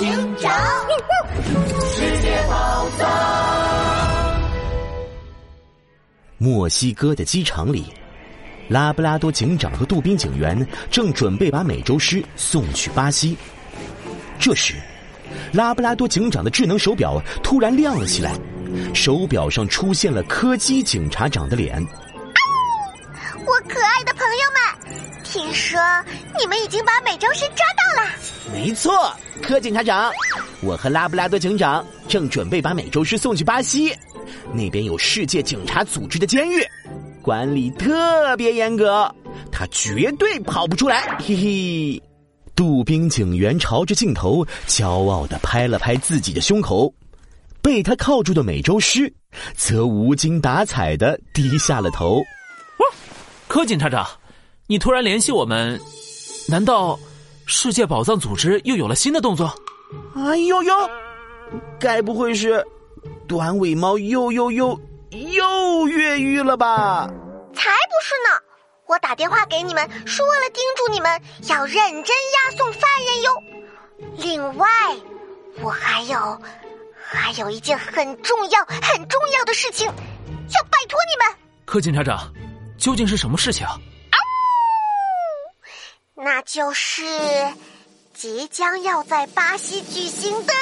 警长，世界宝藏。墨西哥的机场里，拉布拉多警长和杜宾警员正准备把美洲狮送去巴西。这时，拉布拉多警长的智能手表突然亮了起来，手表上出现了柯基警察长的脸。我可爱的，听说你们已经把美洲狮抓到了。没错，柯警察长，我和拉布拉多警长正准备把美洲狮送去巴西，那边有世界警察组织的监狱，管理特别严格，他绝对跑不出来。嘿嘿，杜宾警员朝着镜头骄傲的拍了拍自己的胸口，被他铐住的美洲狮则无精打采的低下了头。柯警察长，你突然联系我们，难道？世界宝藏组织又有了新的动作，哎呦呦，该不会是短尾猫又又又又越狱了吧？才不是呢！我打电话给你们，是为了叮嘱你们要认真押送犯人哟。另外，我还有还有一件很重要、很重要的事情要拜托你们。柯警察长，究竟是什么事情？那就是即将要在巴西举行的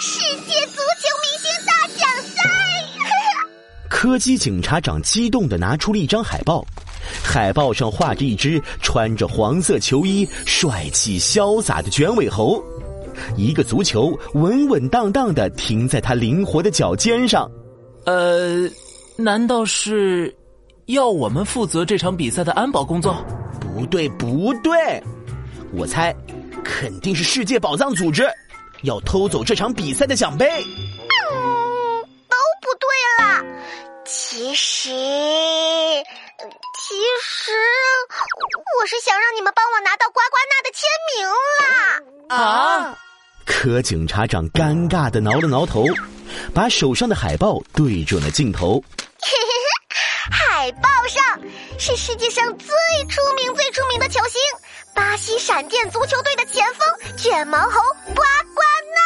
世界足球明星大奖赛。柯基警察长激动的拿出了一张海报，海报上画着一只穿着黄色球衣、帅气潇洒的卷尾猴，一个足球稳稳当当的停在他灵活的脚尖上。呃，难道是要我们负责这场比赛的安保工作？不对，不对，我猜肯定是世界宝藏组织要偷走这场比赛的奖杯。嗯，都不对啦。其实，其实我是想让你们帮我拿到呱呱娜的签名啦。啊！柯警察长尴尬的挠了挠头，把手上的海报对准了镜头。海报上是世界上最出名、最出名的球星——巴西闪电足球队的前锋卷毛猴呱呱纳。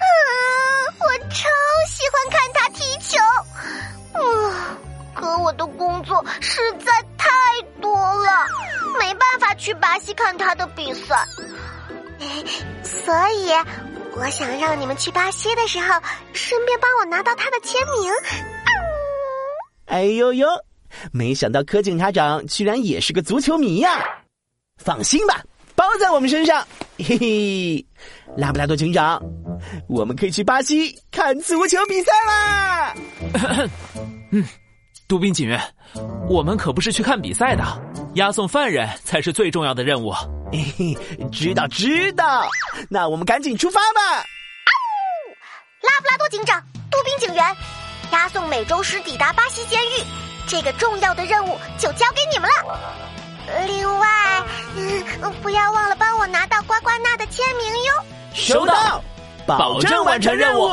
嗯，我超喜欢看他踢球。嗯，可我的工作实在太多了，没办法去巴西看他的比赛。所以，我想让你们去巴西的时候，顺便帮我拿到他的签名。哎呦呦！没想到柯警察长居然也是个足球迷呀！放心吧，包在我们身上。嘿嘿，拉布拉多警长，我们可以去巴西看足球比赛啦！嗯，杜宾警员，我们可不是去看比赛的，押送犯人才是最重要的任务。嘿嘿，知道知道，那我们赶紧出发吧啊！拉布拉多警长，杜宾警员。押送美洲狮抵达巴西监狱，这个重要的任务就交给你们了。另外，嗯，不要忘了帮我拿到呱呱娜的签名哟。收到，保证完成任务。